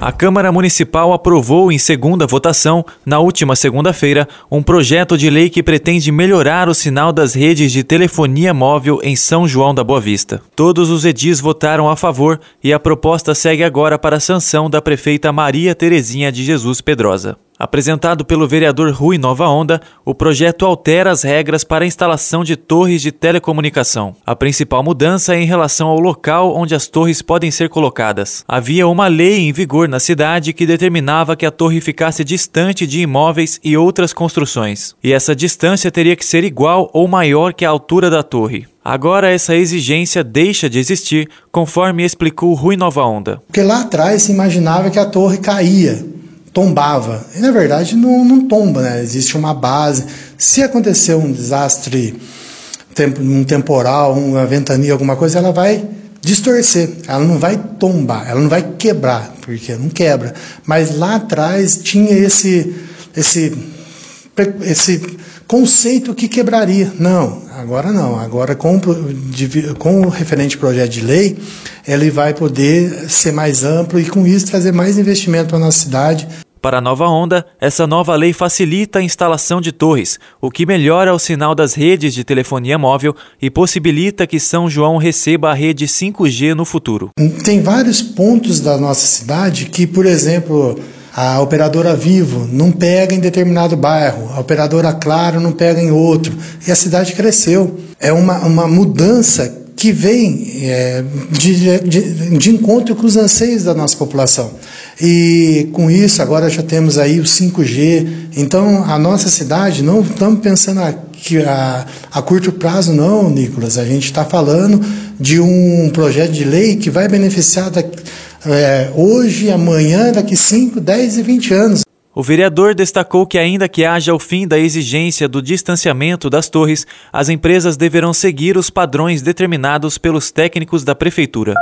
A Câmara Municipal aprovou em segunda votação, na última segunda-feira, um projeto de lei que pretende melhorar o sinal das redes de telefonia móvel em São João da Boa Vista. Todos os edis votaram a favor e a proposta segue agora para a sanção da prefeita Maria Terezinha de Jesus Pedrosa. Apresentado pelo vereador Rui Nova Onda, o projeto altera as regras para a instalação de torres de telecomunicação. A principal mudança é em relação ao local onde as torres podem ser colocadas. Havia uma lei em vigor na cidade que determinava que a torre ficasse distante de imóveis e outras construções, e essa distância teria que ser igual ou maior que a altura da torre. Agora essa exigência deixa de existir, conforme explicou Rui Nova Onda. Porque lá atrás se imaginava que a torre caía tombava. E na verdade não, não tomba, né? existe uma base. Se acontecer um desastre, um temporal, uma ventania, alguma coisa, ela vai distorcer, ela não vai tombar, ela não vai quebrar, porque não quebra. Mas lá atrás tinha esse, esse, esse conceito que quebraria. Não, agora não. Agora com, com o referente projeto de lei, ele vai poder ser mais amplo e com isso trazer mais investimento a nossa cidade. Para a nova onda, essa nova lei facilita a instalação de torres, o que melhora o sinal das redes de telefonia móvel e possibilita que São João receba a rede 5G no futuro. Tem vários pontos da nossa cidade que, por exemplo, a operadora Vivo não pega em determinado bairro, a operadora Claro não pega em outro, e a cidade cresceu. É uma, uma mudança que vem é, de, de, de, encontro com os anseios da nossa população. E com isso, agora já temos aí o 5G. Então, a nossa cidade, não estamos pensando aqui a, a curto prazo, não, Nicolas. A gente está falando de um projeto de lei que vai beneficiar da, é, hoje, amanhã, daqui 5, 10 e 20 anos. O vereador destacou que, ainda que haja o fim da exigência do distanciamento das torres, as empresas deverão seguir os padrões determinados pelos técnicos da prefeitura.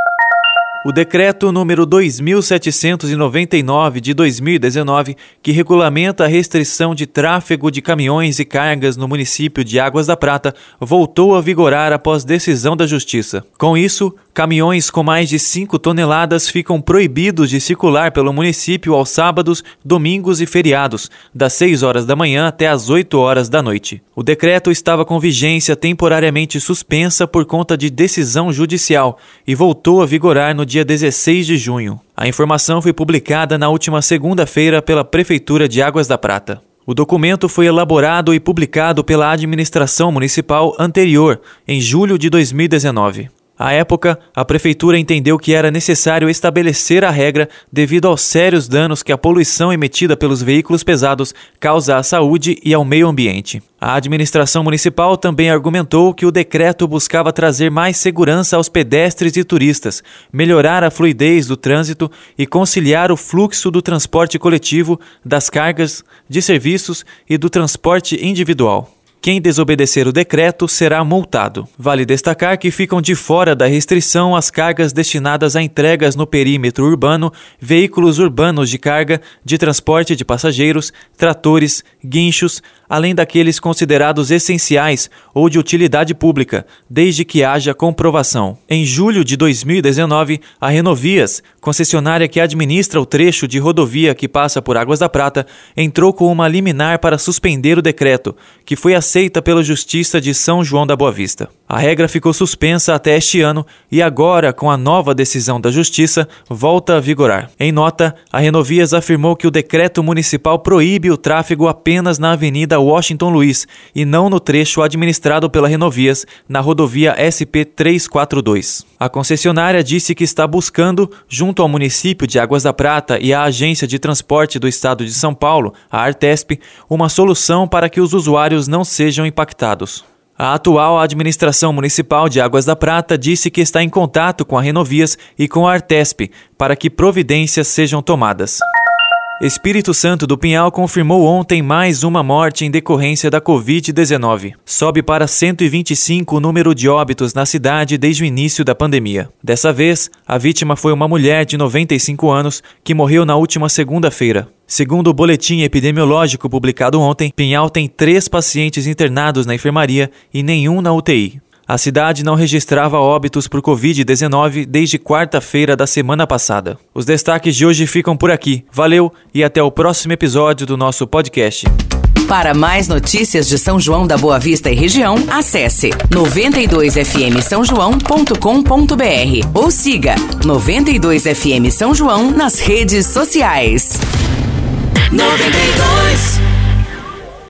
O decreto número 2799 de 2019, que regulamenta a restrição de tráfego de caminhões e cargas no município de Águas da Prata, voltou a vigorar após decisão da Justiça. Com isso, caminhões com mais de 5 toneladas ficam proibidos de circular pelo município aos sábados, domingos e feriados, das 6 horas da manhã até as 8 horas da noite. O decreto estava com vigência temporariamente suspensa por conta de decisão judicial e voltou a vigorar no dia dia 16 de junho. A informação foi publicada na última segunda-feira pela Prefeitura de Águas da Prata. O documento foi elaborado e publicado pela administração municipal anterior, em julho de 2019. À época, a prefeitura entendeu que era necessário estabelecer a regra devido aos sérios danos que a poluição emitida pelos veículos pesados causa à saúde e ao meio ambiente. A administração municipal também argumentou que o decreto buscava trazer mais segurança aos pedestres e turistas, melhorar a fluidez do trânsito e conciliar o fluxo do transporte coletivo, das cargas, de serviços e do transporte individual. Quem desobedecer o decreto será multado. Vale destacar que ficam de fora da restrição as cargas destinadas a entregas no perímetro urbano, veículos urbanos de carga, de transporte de passageiros, tratores, guinchos, além daqueles considerados essenciais ou de utilidade pública, desde que haja comprovação. Em julho de 2019, a Renovias, concessionária que administra o trecho de rodovia que passa por Águas da Prata, entrou com uma liminar para suspender o decreto, que foi aceita pela Justiça de São João da Boa Vista. A regra ficou suspensa até este ano e agora, com a nova decisão da Justiça, volta a vigorar. Em nota, a Renovias afirmou que o decreto municipal proíbe o tráfego apenas na Avenida Washington Luiz e não no trecho administrado pela Renovias, na rodovia SP 342. A concessionária disse que está buscando, junto ao município de Águas da Prata e à Agência de Transporte do Estado de São Paulo, a Artesp, uma solução para que os usuários não sejam impactados. A atual administração municipal de Águas da Prata disse que está em contato com a Renovias e com a Artesp para que providências sejam tomadas. Espírito Santo do Pinhal confirmou ontem mais uma morte em decorrência da Covid-19. Sobe para 125 o número de óbitos na cidade desde o início da pandemia. Dessa vez, a vítima foi uma mulher de 95 anos que morreu na última segunda-feira. Segundo o boletim epidemiológico publicado ontem, Pinhal tem três pacientes internados na enfermaria e nenhum na UTI. A cidade não registrava óbitos por Covid-19 desde quarta-feira da semana passada. Os destaques de hoje ficam por aqui. Valeu e até o próximo episódio do nosso podcast. Para mais notícias de São João da Boa Vista e região, acesse 92fm São João.com.br ou siga 92fm São João nas redes sociais. 92